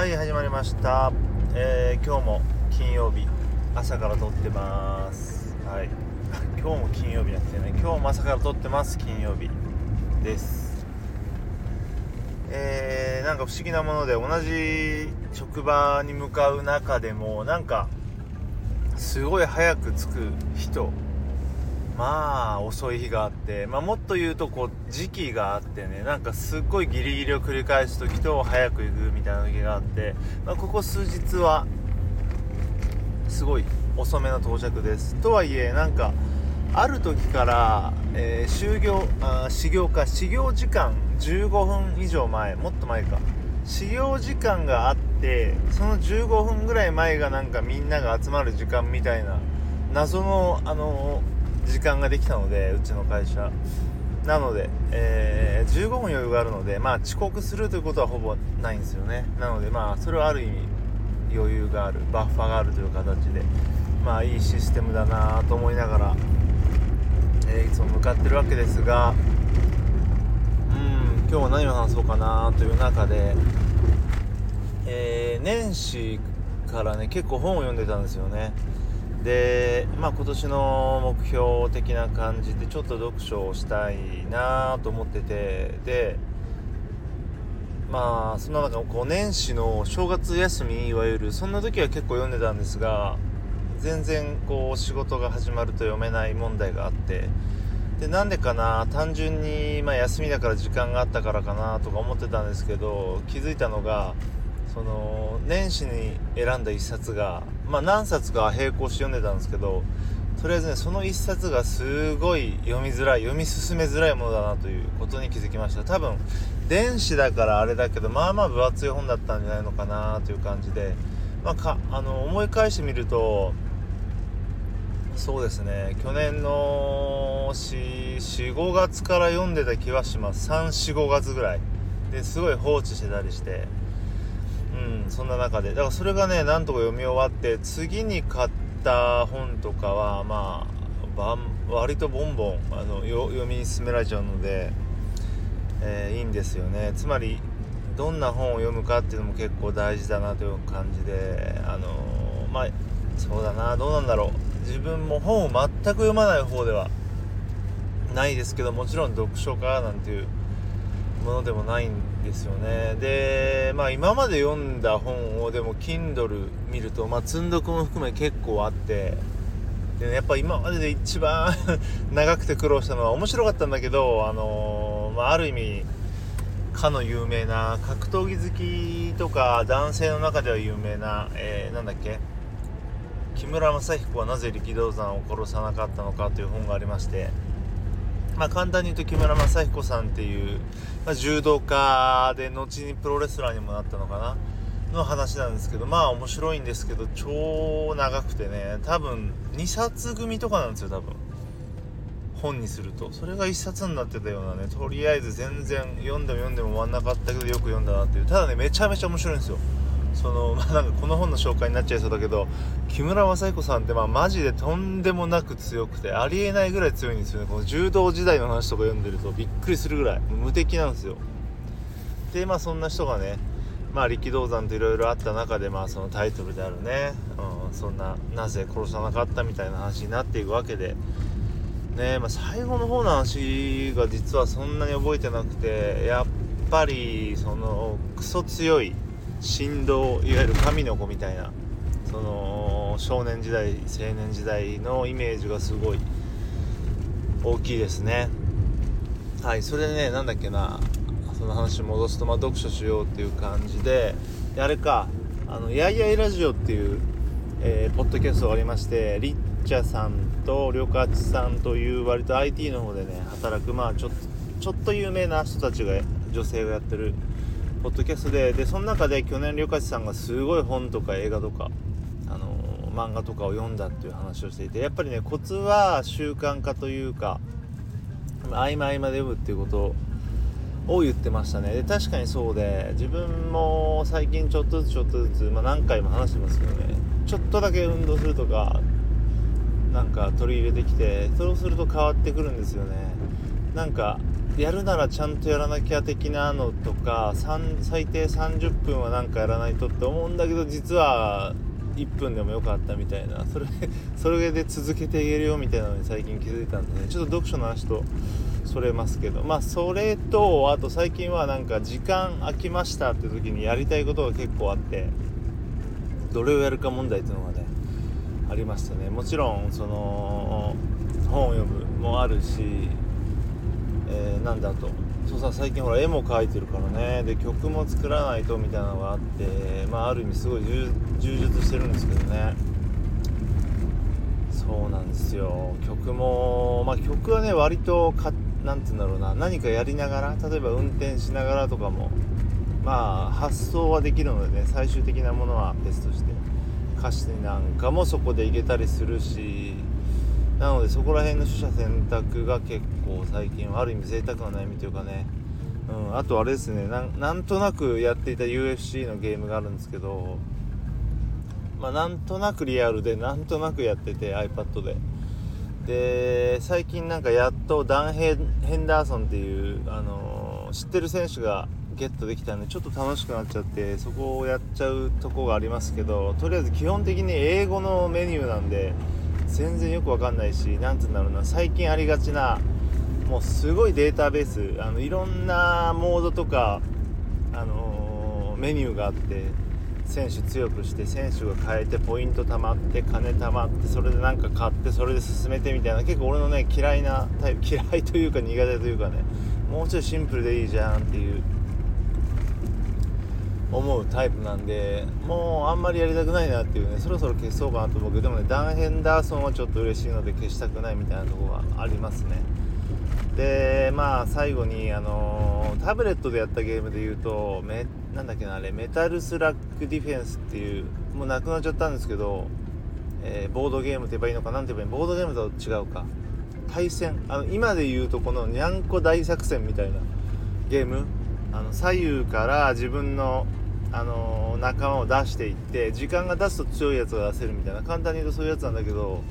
はい始まりました、えー今日も金曜日朝から撮ってます。はい。今日も金曜日やってね。今日も朝から撮ってます金曜日。です。えー、なんか不思議なもので同じ職場に向かう中でもなんかすごい早く着く人まあ遅い日があって、まあ、もっと言うとこう時期があってねなんかすっごいギリギリを繰り返す時と早く行くみたいな時があって、まあ、ここ数日はすごい遅めの到着です。とはいえなんかある時から、えー就業あ始業か始業時間15分以上前もっと前か。始業時間があってその15分ぐらい前がなんかみんなが集まる時間みたいな謎のあの時間ができたのでうちの会社。なので、えー15分余裕があるのでまあ遅刻するということはほぼないんですよね。なのでまあそれはある意味余裕があるバッファがあるという形でまあいいシステムだなと思いながら、えーいつも向かってるわけですがうん今日は何を話そうかなという中で、えー年始からね結構本を読んでたんですよね。でまあ今年の目標的な感じでちょっと読書をしたいなと思っててでまあそんな中こう年始の正月休みいわゆるそんな時は結構読んでたんですが全然こう仕事が始まると読めない問題があってでなんでかな単純に、まあ、休みだから時間があったからかなとか思ってたんですけど気づいたのがその年始に選んだ一冊が、まあ、何冊か並行して読んでたんですけどとりあえずねその一冊がすごい読みづらい読み進めづらいものだなということに気づきました。多分電子だからあれだけどまあまあ分厚い本だったんじゃないのかなという感じで、まあ、かあの思い返してみるとそうですね去年の45月から読んでた気はします。345月ぐらい。ですごい放置してたりして。うんそんな中で。だからそれがねなんとか読み終わって次に買った本とかはまあ割とボンボンあの読み進められちゃうので、えーいいんですよね。つまりどんな本を読むかっていうのも結構大事だなという感じであのーまあそうだなどうなんだろう。自分も本を全く読まない方ではないですけどもちろん読書家なんていうものでもないんですよね。でまあ今まで読んだ本をでも Kindle 見るとまあ積んどくも含め結構あってでねやっぱ今までで一番 長くて苦労したのは面白かったんだけどあのーまあ、ある意味かの有名な格闘技好きとか男性の中では有名な、えーなんだっけ？木村正彦はなぜ力道山を殺さなかったのかという本がありましてまあ簡単に言うと木村正彦さんっていう、まあ、柔道家で後にプロレスラーにもなったのかなの話なんですけどまあ面白いんですけど超長くてね多分2冊組とかなんですよ多分。本にすると。それが1冊になってたようなねとりあえず全然読んでも読んでも終わんなかったけどよく読んだなっていう。ただねめちゃめちゃ面白いんですよ。その まあなんかこの本の紹介になっちゃいそうだけど木村正彦さんってまあマジでとんでもなく強くてありえないぐらい強いんですよね。この柔道時代の話とか読んでるとびっくりするぐらい。無敵なんですよ。でまあそんな人がねまあ力道山といろいろあった中でまあそのタイトルであるね、うん、そんななぜ殺さなかったみたいな話になっていくわけで。ねまあ、最後の方の話が実はそんなに覚えてなくてやっぱりそのクソ強い振動いわゆる神の子みたいなその少年時代青年時代のイメージがすごい大きいですね。はいそれでねなんだっけなその話戻すとまあ読書しようっていう感じでであれかあのやいやいラジオっていう、えーポッドキャストがありましてリッチャさんとりょかちさんという割と IT の方でね働くまあちょっちょっと有名な人たちが女性がやってるポッドキャストででその中で去年りょかちさんがすごい本とか映画とかあのー漫画とかを読んだっていう話をしていてやっぱりねコツは習慣化というか合間合間で読むっていうことを言ってましたね。で確かにそうで自分も最近ちょっとずつちょっとずつ、まあ、何回も話してますけどね。ちょっとだけ運動するとかなんか取り入れてきてそうすると変わってくるんですよね。なんかやるならちゃんとやらなきゃ的なのとか最低30分はなんかやらないとって思うんだけど実は1分でもよかったみたいな。それ それで続けていけるよみたいなのに最近気づいたんでね。ちょっと読書の話とそれますけど。まあそれとあと最近はなんか時間空きましたって時にやりたいことが結構あってどれをやるか問題っていうのがねありましたね。もちろんその本を読むもあるし、えー、なんだと。そうさ最近ほら絵も描いてるからね。で曲も作らないとみたいなのがあってまあある意味すごい充実してるんですけどね。そうなんですよ。曲もまあ曲はね割とか何て言うんだろうな。何かやりながら例えば運転しながらとかもまあ発想はできるのでね最終的なものは別として歌詞なんかもそこでいけたりするしなのでそこら辺の取捨選択が結構最近はある意味贅沢な悩みというかね、うん、あとあれですね。なんとなくやっていた UFC のゲームがあるんですけどまあ、なんとなくリアルでなんとなくやってて iPad で。で最近なんかやっとダンヘ・ヘンダーソンっていう、あのー、知ってる選手がゲットできたんでちょっと楽しくなっちゃってそこをやっちゃうとこがありますけどとりあえず基本的に英語のメニューなんで全然よくわかんないし何て言うんだろうな最近ありがちなもうすごいデータベースあのいろんなモードとか、あのー、メニューがあって選手強くして選手が変えてポイント貯まって金貯まってそれで何か買ってそれで進めてみたいな結構俺のね嫌いなタイプ 嫌いというか苦手というかねもうちょいシンプルでいいじゃんっていう思うタイプなんでもうあんまりやりたくないなっていうねそろそろ消そうかなと思うけどでもねダン・ヘンダーソンはちょっと嬉しいので消したくないみたいなところがありますね。でまあ最後にあの、タブレットでやったゲームで言うとめなんだっけなあれメタルスラックディフェンスっていうもうなくなっちゃったんですけど、えー、ボードゲームって言えばいいのかなんて言えばいいボードゲームと違うか。対戦。あの今で言うとこのにゃんこ大作戦みたいなゲーム。あの左右から自分のあの、仲間を出していって時間が出すと強いやつが出せるみたいな。簡単に言うとそういうやつなんだけど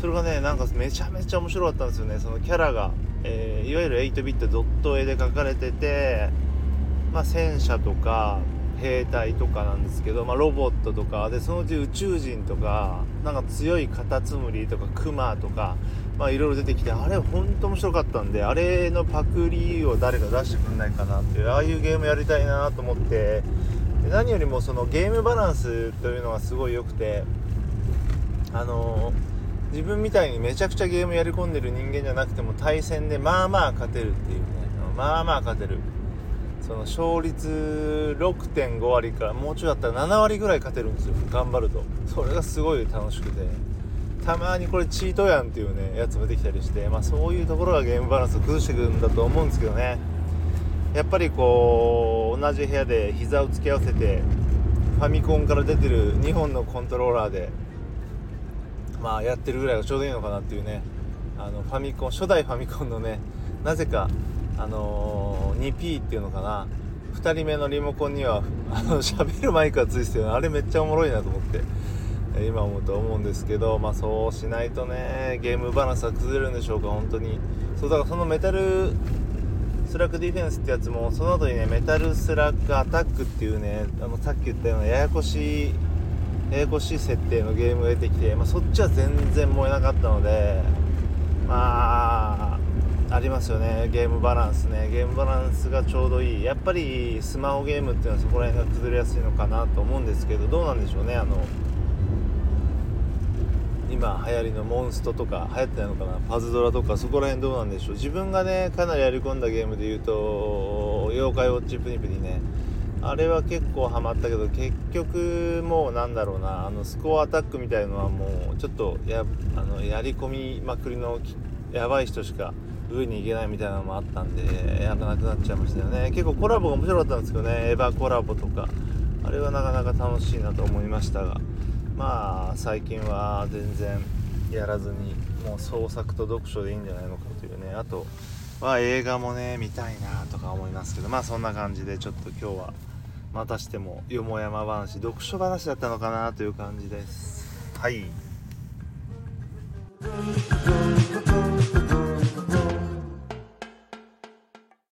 それがねなんかめちゃめちゃ面白かったんですよね。そのキャラが、えー、いわゆる8ビットドット絵で描かれててまあ、戦車とか兵隊とかなんですけど、まあ、ロボットとかでそのうち宇宙人とかなんか強いカタツムリとかクマとかいろいろ出てきてあれ本当面白かったんであれのパクリを誰か出してくんないかなっていうああいうゲームやりたいなと思って何よりもそのゲームバランスというのがすごい良くてあのー、自分みたいにめちゃくちゃゲームやり込んでる人間じゃなくても対戦でまあまあ勝てるっていうね。まあまあ勝てる。その勝率6.5割からもうちょいだったら7割ぐらい勝てるんですよ。頑張ると。それがすごい楽しくて。たまにこれチートやんっていうねやつもできたりしてまあそういうところがゲームバランスを崩してくるんだと思うんですけどね。やっぱりこう同じ部屋で膝を突き合わせてファミコンから出てる2本のコントローラーでまあやってるぐらいがちょうどいいのかなっていうね。あのファミコン 初代ファミコンのねなぜかあのー、2P っていうのかな。2人目のリモコンには あの喋るマイクがついてるあれめっちゃおもろいなと思って今思うと思うんですけどまあそうしないとねゲームバランスは崩れるんでしょうか本当に。そうだからそのメタルスラックディフェンスってやつもその後にねメタルスラックアタックっていうねあのさっき言ったようなややこしいややこしい設定のゲームが出てきて、まあ、そっちは全然燃えなかったのでまあありますよねゲームバランスね。ゲームバランスがちょうどいい。やっぱりスマホゲームっていうのはそこら辺が崩れやすいのかなと思うんですけどどうなんでしょうねあの今流行りのモンストとか流行ってないのかなパズドラとかそこら辺どうなんでしょう。自分がねかなりやり込んだゲームで言うと妖怪ウォッチプニプニね。あれは結構ハマったけど結局もうなんだろうなあのスコアアタックみたいのはもうちょっとやあのやり込みまくりのやばい人しか上に行けないみたいなのもあったんでやらなくなっちゃいましたよね。結構コラボが面白かったんですけどね。エヴァコラボとか。あれはなかなか楽しいなと思いましたが。まあ最近は全然やらずにもう創作と読書でいいんじゃないのかというね。あとは映画もね見たいなとか思いますけど。まあそんな感じでちょっと今日はまたしてもよもやま話読書話だったのかなという感じです。はい。